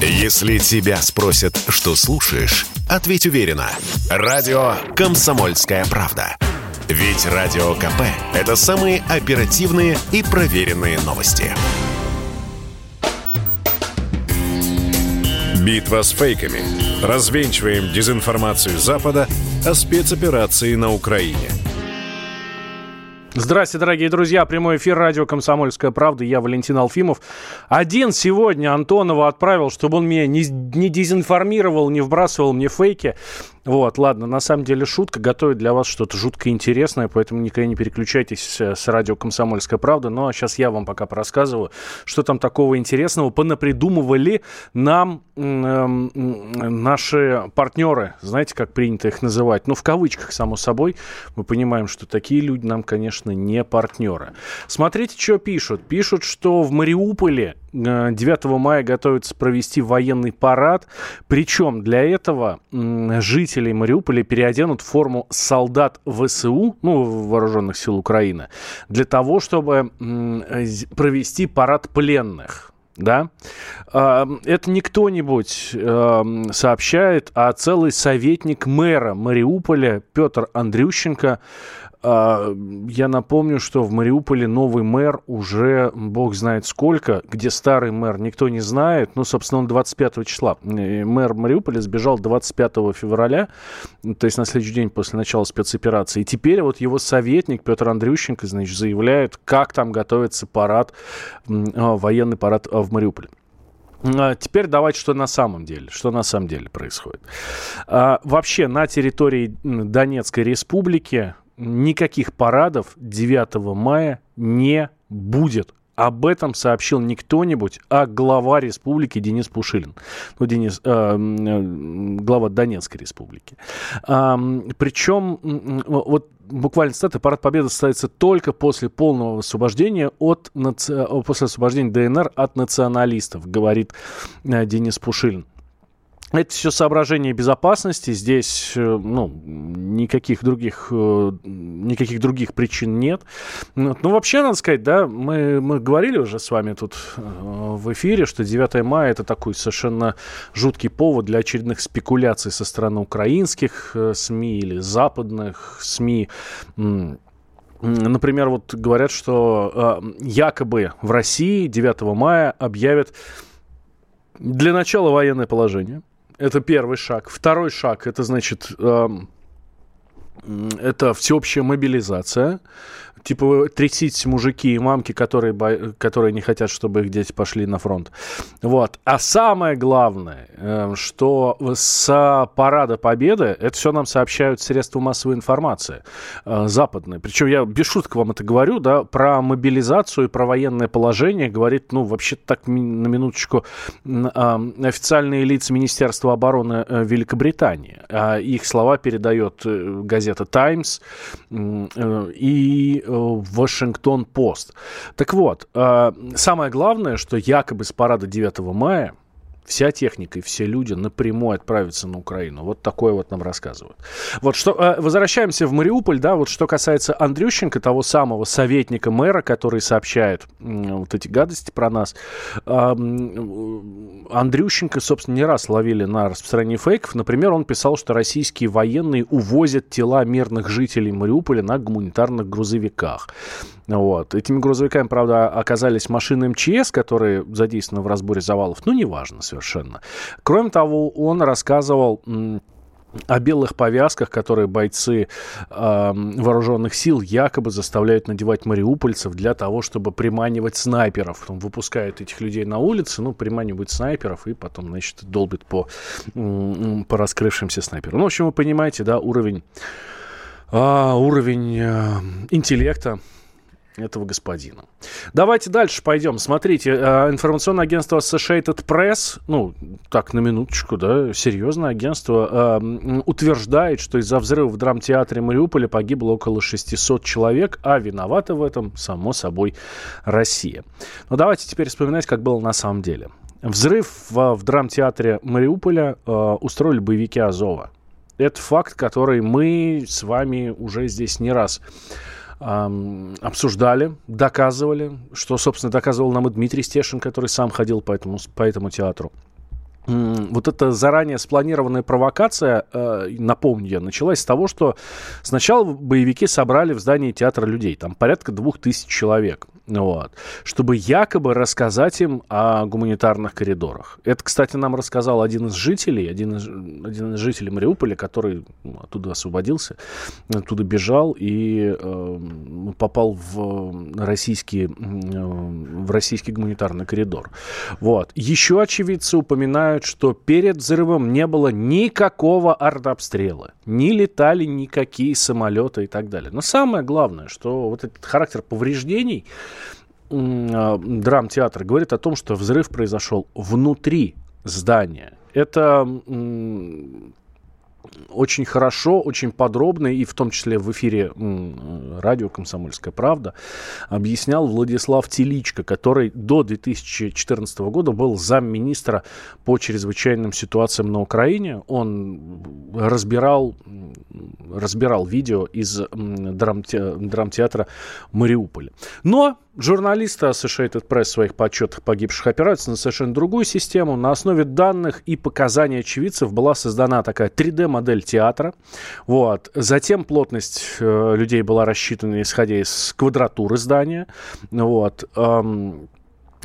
Если тебя спросят, что слушаешь, ответь уверенно. Радио «Комсомольская правда». Ведь Радио КП – это самые оперативные и проверенные новости. Битва с фейками. Развенчиваем дезинформацию Запада о спецоперации на Украине – Здравствуйте, дорогие друзья. Прямой эфир радио «Комсомольская правда». Я Валентин Алфимов. Один сегодня Антонова отправил, чтобы он меня не, не дезинформировал, не вбрасывал мне фейки. Вот, ладно, на самом деле шутка. Готовит для вас что-то жутко интересное, поэтому никогда не переключайтесь с радио «Комсомольская правда». Ну, а сейчас я вам пока порассказываю, что там такого интересного понапридумывали нам э, наши партнеры. Знаете, как принято их называть? Ну, в кавычках, само собой. Мы понимаем, что такие люди нам, конечно, не партнеры. Смотрите, что пишут. Пишут, что в Мариуполе 9 мая готовится провести военный парад. Причем для этого жителей Мариуполя переоденут форму солдат ВСУ, ну, Вооруженных сил Украины, для того, чтобы провести парад пленных да, а, это не кто-нибудь сообщает, а целый советник мэра Мариуполя Петр Андрющенко я напомню, что в Мариуполе новый мэр уже бог знает сколько, где старый мэр никто не знает. Ну, собственно, он 25 числа. Мэр Мариуполя сбежал 25 февраля, то есть на следующий день после начала спецоперации. И теперь вот его советник Петр Андрющенко, значит, заявляет, как там готовится парад, а, военный парад а, в Мариуполе. Теперь давайте, что на самом деле, что на самом деле происходит. А, вообще на территории Донецкой республики никаких парадов 9 мая не будет. Об этом сообщил не кто-нибудь, а глава республики Денис Пушилин. Ну, Денис, э, э, глава Донецкой республики. Э, причем, вот буквально цитата, парад победы состоится только после полного освобождения от, после освобождения ДНР от националистов, говорит э, Денис Пушилин. Это все соображение безопасности. Здесь э, ну, никаких, других, э, никаких других причин нет. Ну, вообще, надо сказать, да, мы, мы говорили уже с вами тут э, в эфире, что 9 мая это такой совершенно жуткий повод для очередных спекуляций со стороны украинских СМИ или западных СМИ. Например, вот говорят, что якобы в России 9 мая объявят для начала военное положение – это первый шаг. Второй шаг, это значит, э, это всеобщая мобилизация типа тряситесь мужики и мамки, которые, которые не хотят, чтобы их дети пошли на фронт. Вот. А самое главное, эм, что с парада Победы, это все нам сообщают средства массовой информации э, западные. Причем я без шуток вам это говорю, да, про мобилизацию и про военное положение говорит, ну, вообще так на минуточку официальные лица Министерства обороны э, Великобритании. А их слова передает э, газета «Таймс» и Вашингтон-Пост. Так вот, э, самое главное, что якобы с парада 9 мая вся техника и все люди напрямую отправятся на Украину. Вот такое вот нам рассказывают. Вот что, э, возвращаемся в Мариуполь, да, вот что касается Андрющенко, того самого советника мэра, который сообщает вот эти гадости про нас. Андрющенко, собственно, не раз ловили на распространении фейков. Например, он писал, что российские военные увозят тела мирных жителей Мариуполя на гуманитарных грузовиках. Вот. Этими грузовиками, правда, оказались машины МЧС, которые задействованы в разборе завалов. Ну, неважно. Кроме того, он рассказывал о белых повязках, которые бойцы э, вооруженных сил якобы заставляют надевать мариупольцев для того, чтобы приманивать снайперов. Потом выпускают этих людей на улицы, ну, приманивают снайперов и потом, значит, долбят по, по раскрывшимся снайперам. Ну, в общем, вы понимаете, да, уровень, э, уровень э, интеллекта этого господина. Давайте дальше пойдем. Смотрите, э, информационное агентство Associated Press, ну, так, на минуточку, да, серьезное агентство, э, утверждает, что из-за взрыва в драмтеатре Мариуполя погибло около 600 человек, а виновата в этом, само собой, Россия. Но давайте теперь вспоминать, как было на самом деле. Взрыв в, в драмтеатре Мариуполя э, устроили боевики Азова. Это факт, который мы с вами уже здесь не раз обсуждали, доказывали, что, собственно, доказывал нам и Дмитрий Стешин, который сам ходил по этому, по этому театру. Вот эта заранее спланированная провокация, э, напомню я, началась с того, что сначала боевики собрали в здании театра людей, там порядка двух тысяч человек, вот, чтобы якобы рассказать им о гуманитарных коридорах. Это, кстати, нам рассказал один из жителей, один из, один из жителей Мариуполя, который ну, оттуда освободился, оттуда бежал и э, попал в российский, э, в российский гуманитарный коридор. Вот. Еще очевидцы упоминают утверждают, что перед взрывом не было никакого артобстрела. Не летали никакие самолеты и так далее. Но самое главное, что вот этот характер повреждений а, драмтеатра говорит о том, что взрыв произошел внутри здания. Это очень хорошо, очень подробно, и в том числе в эфире радио «Комсомольская правда» объяснял Владислав Теличко, который до 2014 года был замминистра по чрезвычайным ситуациям на Украине. Он разбирал, разбирал видео из драмтеатра Мариуполя. Но Журналисты Associated Press в своих подсчетах погибших опираются на совершенно другую систему. На основе данных и показаний очевидцев была создана такая 3D-модель театра. Вот. Затем плотность э, людей была рассчитана, исходя из квадратуры здания. Вот. Эм,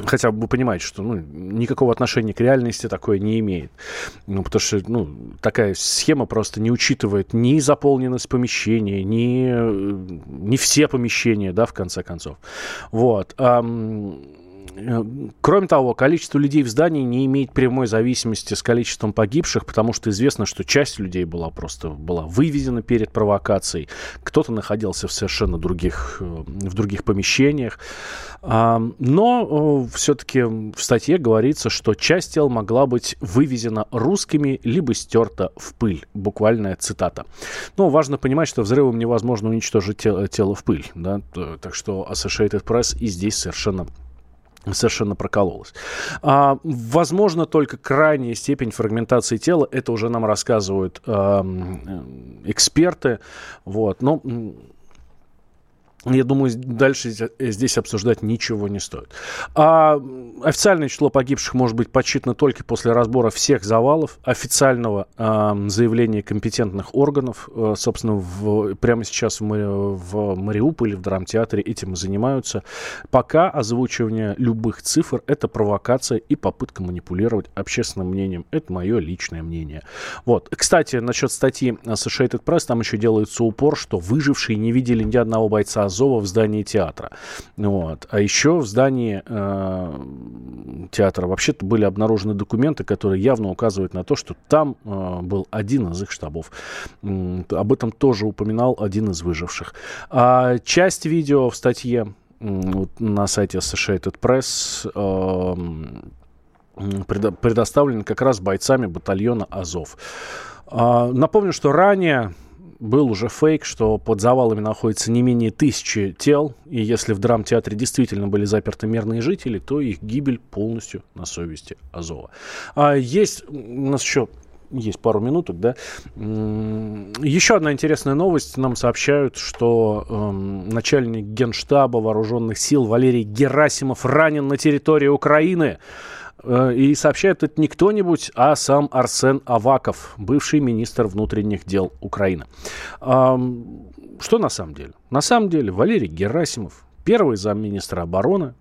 Хотя вы понимаете, что ну, никакого отношения к реальности такое не имеет. Ну, потому что ну, такая схема просто не учитывает ни заполненность помещения, ни, ни все помещения, да, в конце концов. Вот. Э, кроме того, количество людей в здании не имеет прямой зависимости с количеством погибших, потому что известно, что часть людей была просто была выведена перед провокацией, кто-то находился в совершенно других, э, в других помещениях. Но все-таки в статье говорится, что часть тел могла быть вывезена русскими, либо стерта в пыль. Буквальная цитата. Но важно понимать, что взрывом невозможно уничтожить тело, тело в пыль. Да? Так что Associated Press и здесь совершенно совершенно прокололась. А, возможно, только крайняя степень фрагментации тела, это уже нам рассказывают э, эксперты. Вот. Но я думаю, дальше здесь обсуждать ничего не стоит. А официальное число погибших может быть подсчитано только после разбора всех завалов, официального э, заявления компетентных органов. Э, собственно, в, прямо сейчас в, в Мариуполе, в драмтеатре этим и занимаются. Пока озвучивание любых цифр – это провокация и попытка манипулировать общественным мнением. Это мое личное мнение. Вот. Кстати, насчет статьи Associated Press, там еще делается упор, что выжившие не видели ни одного бойца Азова в здании театра. Вот. А еще в здании э, театра вообще-то были обнаружены документы, которые явно указывают на то, что там э, был один из их штабов. Об этом тоже упоминал один из выживших. А часть видео в статье вот на сайте Associated Press э, предоставлен как раз бойцами батальона Азов. А, напомню, что ранее был уже фейк, что под завалами находится не менее тысячи тел, и если в драмтеатре действительно были заперты мирные жители, то их гибель полностью на совести Азова. А есть у нас еще есть пару минуток, да. Еще одна интересная новость. Нам сообщают, что э, начальник генштаба вооруженных сил Валерий Герасимов ранен на территории Украины. Э, и сообщает это не кто-нибудь, а сам Арсен Аваков, бывший министр внутренних дел Украины. Что на самом деле? На самом деле Валерий Герасимов, первый замминистра обороны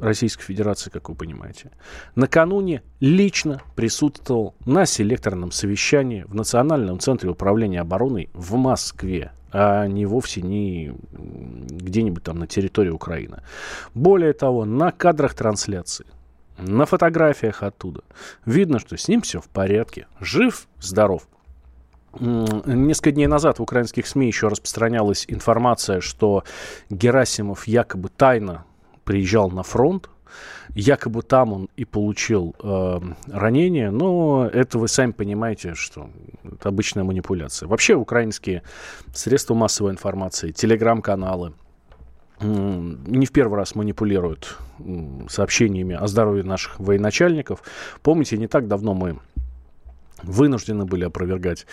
Российской Федерации, как вы понимаете, накануне лично присутствовал на селекторном совещании в Национальном центре управления обороной в Москве а не вовсе не где-нибудь там на территории Украины. Более того, на кадрах трансляции на фотографиях оттуда. Видно, что с ним все в порядке. Жив, здоров. Несколько дней назад в украинских СМИ еще распространялась информация, что Герасимов якобы тайно приезжал на фронт, якобы там он и получил э, ранение, но это вы сами понимаете, что это обычная манипуляция. Вообще украинские средства массовой информации, телеграм-каналы, не в первый раз манипулируют сообщениями о здоровье наших военачальников. Помните, не так давно мы вынуждены были опровергать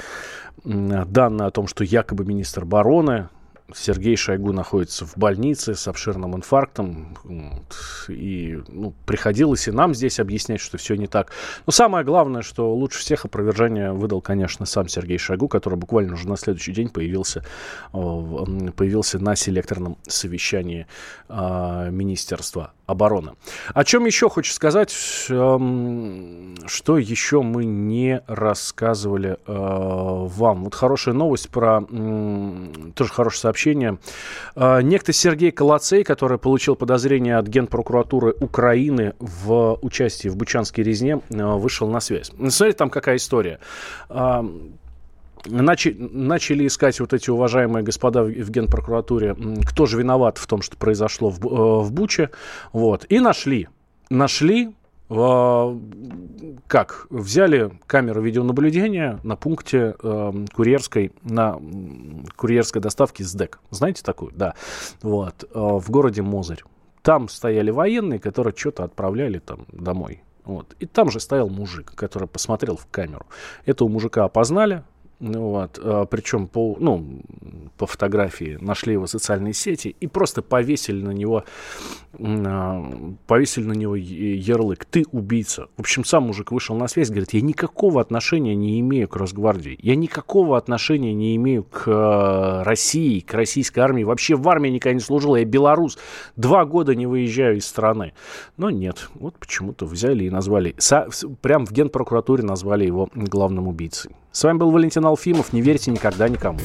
данные о том, что якобы министр обороны Сергей Шойгу находится в больнице с обширным инфарктом. И ну, приходилось и нам здесь объяснять, что все не так. Но самое главное, что лучше всех опровержение выдал, конечно, сам Сергей Шойгу, который буквально уже на следующий день появился, появился на селекторном совещании а, Министерства обороны. О чем еще хочу сказать, эм, что еще мы не рассказывали э, вам. Вот хорошая новость про, тоже хорошее сообщение. Э, некто Сергей Колоцей, который получил подозрение от Генпрокуратуры Украины в участии в Бучанской резне, э, вышел на связь. Смотрите, там какая история начали, начали искать вот эти уважаемые господа в, Генпрокуратуре, кто же виноват в том, что произошло в, э, в Буче, вот, и нашли, нашли, э, как, взяли камеру видеонаблюдения на пункте э, курьерской, на курьерской доставке СДЭК, знаете такую, да, вот, э, в городе Мозырь. Там стояли военные, которые что-то отправляли там домой. Вот. И там же стоял мужик, который посмотрел в камеру. Этого мужика опознали, вот, а, причем по, ну, по фотографии нашли его в социальные сети и просто повесили на него, а, повесили на него ярлык «ты убийца». В общем, сам мужик вышел на связь, говорит, я никакого отношения не имею к Росгвардии, я никакого отношения не имею к а, России, к российской армии, вообще в армии никогда не служил, я белорус, два года не выезжаю из страны. Но нет, вот почему-то взяли и назвали, прям в генпрокуратуре назвали его главным убийцей. С вами был Валентин Алфимов. Не верьте никогда никому.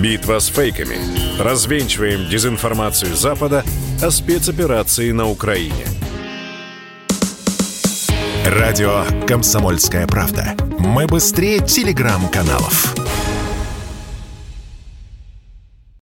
Битва с фейками. Развенчиваем дезинформацию Запада о спецоперации на Украине. Радио «Комсомольская правда». Мы быстрее телеграм-каналов.